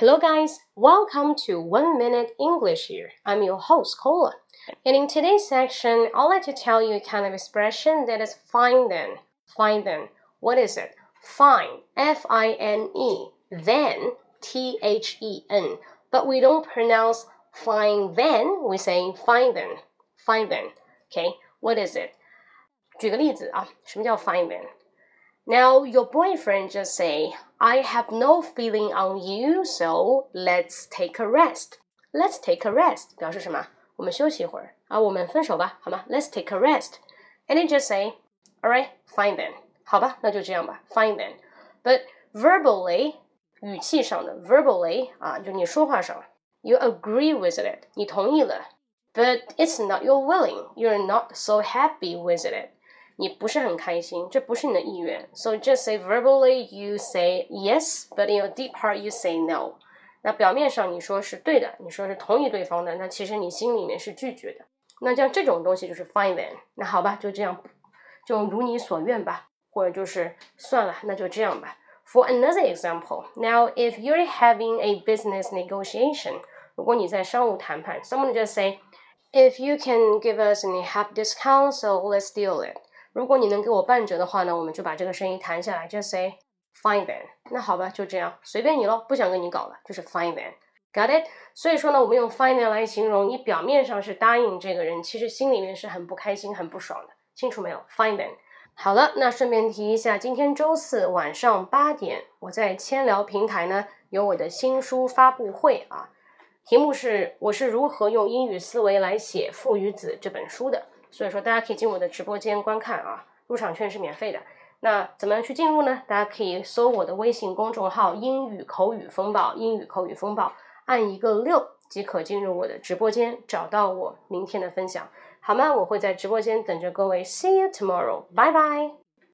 Hello, guys. Welcome to One Minute English here. I'm your host, Cola. And in today's section, I'd like to tell you a kind of expression that is fine then. Fine then. What is it? Fine. F I N E. Then. T H E N. But we don't pronounce fine then. We say fine then. Fine then. Okay. What is it? 举个例子啊，什么叫 fine then？now, your boyfriend just say, I have no feeling on you, so let's take a rest. Let's take a rest 表示什么？我们休息一会儿啊，我们分手吧，好吗？Let's take a rest. And he just say, all right, fine then. 好吧，那就这样吧，fine then. But verbally 语气上的 verbally 啊，就你说话上，you agree with it，你同意了。But it's not your willing. You're not so happy with it. 你不是很开心，这不是你的意愿。So just say verbally you say yes, but in your deep heart you say no。那表面上你说是对的，你说是同意对方的，那其实你心里面是拒绝的。那像这种东西就是 fine then。那好吧，就这样，就如你所愿吧，或者就是算了，那就这样吧。For another example, now if you're having a business negotiation，如果你在商务谈判，someone just say, if you can give us any half discount, so let's deal it。 如果你能给我半折的话呢，我们就把这个生意谈下来。Just say fine then。那好吧，就这样，随便你喽，不想跟你搞了，就是 fine then。Got it？所以说呢，我们用 fine then 来形容，你表面上是答应这个人，其实心里面是很不开心、很不爽的。清楚没有？Fine then。好了，那顺便提一下，今天周四晚上八点，我在千聊平台呢有我的新书发布会啊，题目是我是如何用英语思维来写《父与子》这本书的。所以说，大家可以进我的直播间观看啊，入场券是免费的。那怎么样去进入呢？大家可以搜我的微信公众号“英语口语风暴”，英语口语风暴，按一个六即可进入我的直播间，找到我明天的分享，好吗？我会在直播间等着各位。See you tomorrow. 拜拜